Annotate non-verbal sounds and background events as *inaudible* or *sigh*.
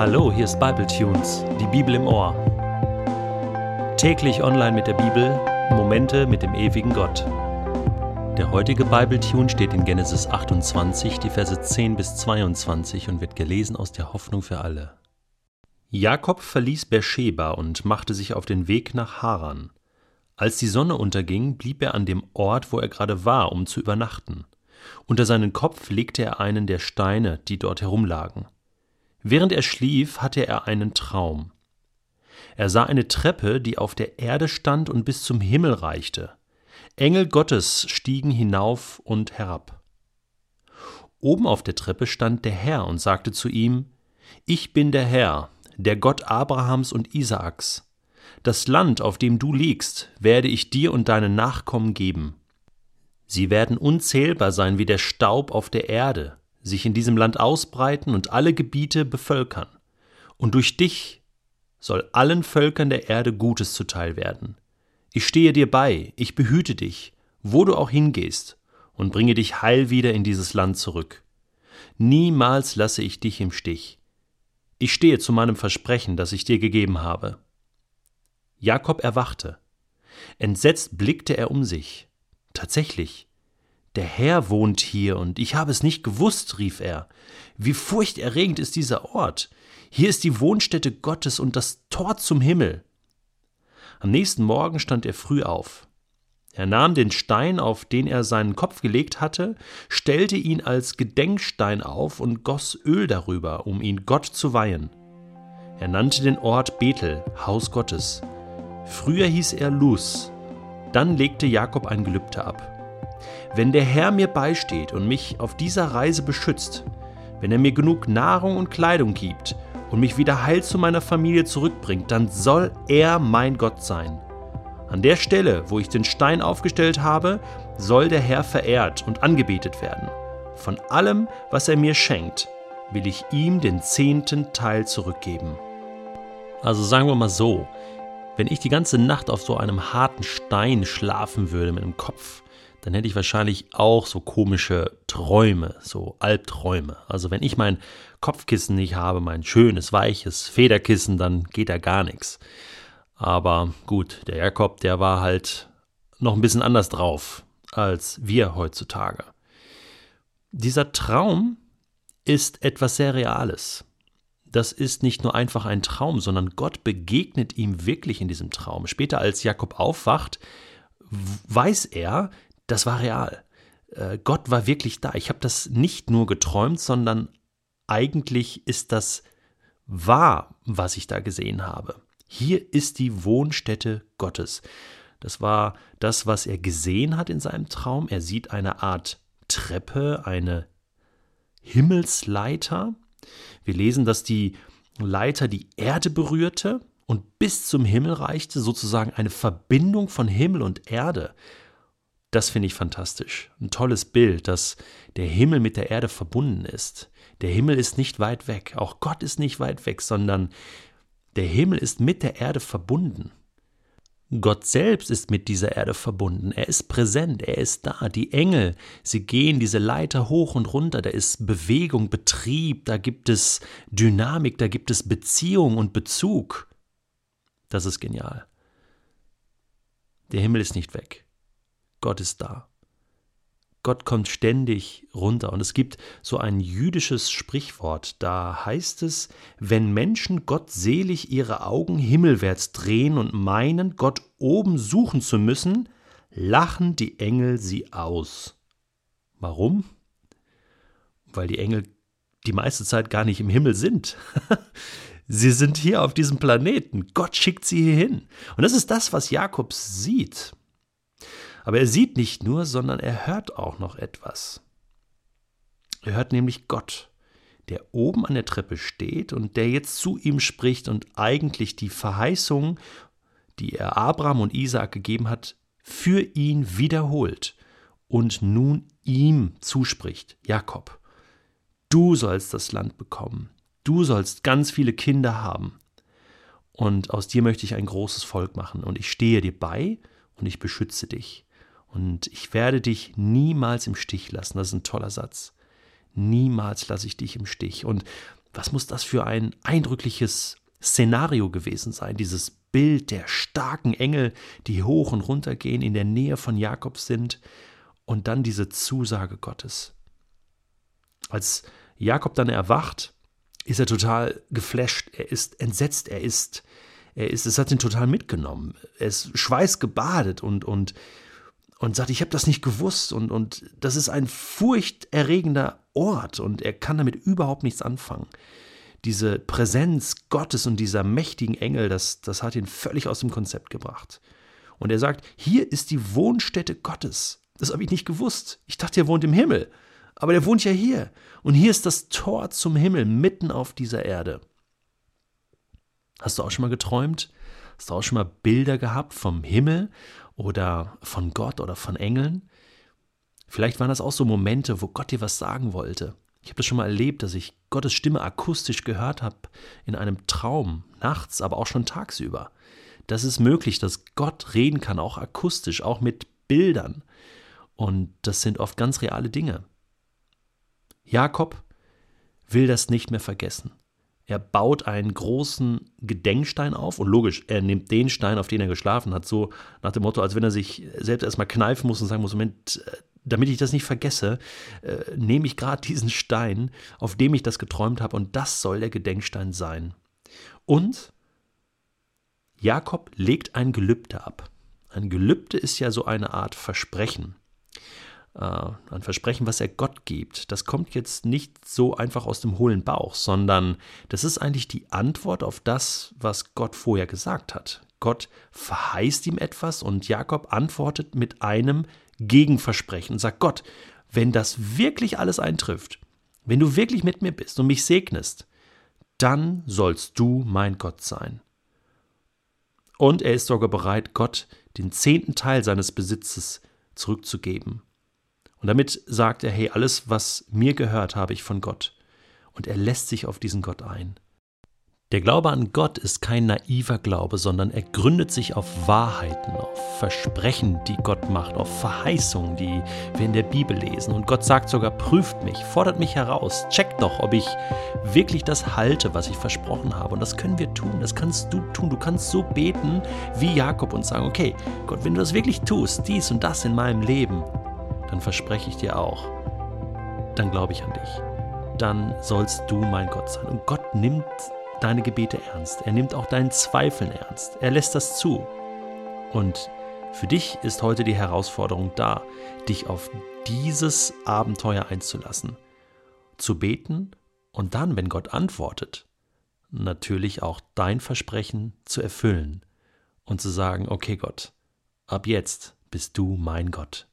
Hallo, hier ist Bible Tunes, die Bibel im Ohr. Täglich online mit der Bibel, Momente mit dem ewigen Gott. Der heutige Bible Tune steht in Genesis 28, die Verse 10 bis 22 und wird gelesen aus der Hoffnung für alle. Jakob verließ Beersheba und machte sich auf den Weg nach Haran. Als die Sonne unterging, blieb er an dem Ort, wo er gerade war, um zu übernachten. Unter seinen Kopf legte er einen der Steine, die dort herumlagen. Während er schlief, hatte er einen Traum. Er sah eine Treppe, die auf der Erde stand und bis zum Himmel reichte. Engel Gottes stiegen hinauf und herab. Oben auf der Treppe stand der Herr und sagte zu ihm Ich bin der Herr, der Gott Abrahams und Isaaks. Das Land, auf dem du liegst, werde ich dir und deinen Nachkommen geben. Sie werden unzählbar sein wie der Staub auf der Erde, sich in diesem Land ausbreiten und alle Gebiete bevölkern. Und durch dich soll allen Völkern der Erde Gutes zuteil werden. Ich stehe dir bei, ich behüte dich, wo du auch hingehst, und bringe dich heil wieder in dieses Land zurück. Niemals lasse ich dich im Stich. Ich stehe zu meinem Versprechen, das ich dir gegeben habe. Jakob erwachte. Entsetzt blickte er um sich. Tatsächlich, der Herr wohnt hier und ich habe es nicht gewusst, rief er. Wie furchterregend ist dieser Ort. Hier ist die Wohnstätte Gottes und das Tor zum Himmel. Am nächsten Morgen stand er früh auf. Er nahm den Stein, auf den er seinen Kopf gelegt hatte, stellte ihn als Gedenkstein auf und goss Öl darüber, um ihn Gott zu weihen. Er nannte den Ort Bethel, Haus Gottes. Früher hieß er Luz. Dann legte Jakob ein Gelübde ab. Wenn der Herr mir beisteht und mich auf dieser Reise beschützt, wenn er mir genug Nahrung und Kleidung gibt und mich wieder heil zu meiner Familie zurückbringt, dann soll er mein Gott sein. An der Stelle, wo ich den Stein aufgestellt habe, soll der Herr verehrt und angebetet werden. Von allem, was er mir schenkt, will ich ihm den zehnten Teil zurückgeben. Also sagen wir mal so, wenn ich die ganze Nacht auf so einem harten Stein schlafen würde mit dem Kopf, dann hätte ich wahrscheinlich auch so komische Träume, so Albträume. Also wenn ich mein Kopfkissen nicht habe, mein schönes, weiches Federkissen, dann geht da gar nichts. Aber gut, der Jakob, der war halt noch ein bisschen anders drauf als wir heutzutage. Dieser Traum ist etwas sehr Reales. Das ist nicht nur einfach ein Traum, sondern Gott begegnet ihm wirklich in diesem Traum. Später, als Jakob aufwacht, weiß er, das war real. Äh, Gott war wirklich da. Ich habe das nicht nur geträumt, sondern eigentlich ist das wahr, was ich da gesehen habe. Hier ist die Wohnstätte Gottes. Das war das, was er gesehen hat in seinem Traum. Er sieht eine Art Treppe, eine Himmelsleiter. Wir lesen, dass die Leiter die Erde berührte und bis zum Himmel reichte, sozusagen eine Verbindung von Himmel und Erde. Das finde ich fantastisch. Ein tolles Bild, dass der Himmel mit der Erde verbunden ist. Der Himmel ist nicht weit weg, auch Gott ist nicht weit weg, sondern der Himmel ist mit der Erde verbunden. Gott selbst ist mit dieser Erde verbunden. Er ist präsent, er ist da. Die Engel, sie gehen diese Leiter hoch und runter. Da ist Bewegung, Betrieb, da gibt es Dynamik, da gibt es Beziehung und Bezug. Das ist genial. Der Himmel ist nicht weg. Gott ist da. Gott kommt ständig runter. Und es gibt so ein jüdisches Sprichwort, da heißt es, wenn Menschen gottselig ihre Augen himmelwärts drehen und meinen, Gott oben suchen zu müssen, lachen die Engel sie aus. Warum? Weil die Engel die meiste Zeit gar nicht im Himmel sind. *laughs* sie sind hier auf diesem Planeten. Gott schickt sie hierhin. Und das ist das, was Jakob sieht. Aber er sieht nicht nur, sondern er hört auch noch etwas. Er hört nämlich Gott, der oben an der Treppe steht und der jetzt zu ihm spricht und eigentlich die Verheißung, die er Abraham und Isaak gegeben hat, für ihn wiederholt und nun ihm zuspricht, Jakob. Du sollst das Land bekommen. Du sollst ganz viele Kinder haben. Und aus dir möchte ich ein großes Volk machen. Und ich stehe dir bei und ich beschütze dich. Und ich werde dich niemals im Stich lassen. Das ist ein toller Satz. Niemals lasse ich dich im Stich. Und Was muss das für ein eindrückliches Szenario gewesen sein, dieses Bild der starken Engel, die hoch und runter gehen, in der Nähe von Jakob sind und dann diese Zusage Gottes. Als Jakob dann erwacht, ist er total geflasht, er ist entsetzt, er ist, er ist, es hat ihn total mitgenommen. Er ist schweißgebadet und, und, und sagt, ich habe das nicht gewusst und, und das ist ein furchterregender Ort und er kann damit überhaupt nichts anfangen. Diese Präsenz Gottes und dieser mächtigen Engel, das, das hat ihn völlig aus dem Konzept gebracht. Und er sagt, hier ist die Wohnstätte Gottes. Das habe ich nicht gewusst. Ich dachte, er wohnt im Himmel. Aber der wohnt ja hier. Und hier ist das Tor zum Himmel mitten auf dieser Erde. Hast du auch schon mal geträumt? Hast du auch schon mal Bilder gehabt vom Himmel oder von Gott oder von Engeln? Vielleicht waren das auch so Momente, wo Gott dir was sagen wollte. Ich habe das schon mal erlebt, dass ich Gottes Stimme akustisch gehört habe in einem Traum, nachts, aber auch schon tagsüber. Das ist möglich, dass Gott reden kann, auch akustisch, auch mit Bildern. Und das sind oft ganz reale Dinge. Jakob will das nicht mehr vergessen. Er baut einen großen Gedenkstein auf und logisch, er nimmt den Stein, auf den er geschlafen hat, so nach dem Motto, als wenn er sich selbst erstmal kneifen muss und sagen muss, Moment, äh, damit ich das nicht vergesse, äh, nehme ich gerade diesen Stein, auf dem ich das geträumt habe, und das soll der Gedenkstein sein. Und Jakob legt ein Gelübde ab. Ein Gelübde ist ja so eine Art Versprechen. Äh, ein Versprechen, was er Gott gibt, das kommt jetzt nicht so einfach aus dem hohlen Bauch, sondern das ist eigentlich die Antwort auf das, was Gott vorher gesagt hat. Gott verheißt ihm etwas und Jakob antwortet mit einem Gegenversprechen und sagt, Gott, wenn das wirklich alles eintrifft, wenn du wirklich mit mir bist und mich segnest, dann sollst du mein Gott sein. Und er ist sogar bereit, Gott den zehnten Teil seines Besitzes zurückzugeben. Und damit sagt er, hey, alles, was mir gehört, habe ich von Gott. Und er lässt sich auf diesen Gott ein. Der Glaube an Gott ist kein naiver Glaube, sondern er gründet sich auf Wahrheiten, auf Versprechen, die Gott macht, auf Verheißungen, die wir in der Bibel lesen. Und Gott sagt sogar, prüft mich, fordert mich heraus, checkt doch, ob ich wirklich das halte, was ich versprochen habe. Und das können wir tun, das kannst du tun. Du kannst so beten wie Jakob und sagen, okay, Gott, wenn du das wirklich tust, dies und das in meinem Leben, dann verspreche ich dir auch, dann glaube ich an dich. Dann sollst du mein Gott sein. Und Gott nimmt deine Gebete ernst. Er nimmt auch deinen Zweifeln ernst. Er lässt das zu. Und für dich ist heute die Herausforderung da, dich auf dieses Abenteuer einzulassen, zu beten und dann, wenn Gott antwortet, natürlich auch dein Versprechen zu erfüllen und zu sagen, okay Gott, ab jetzt bist du mein Gott.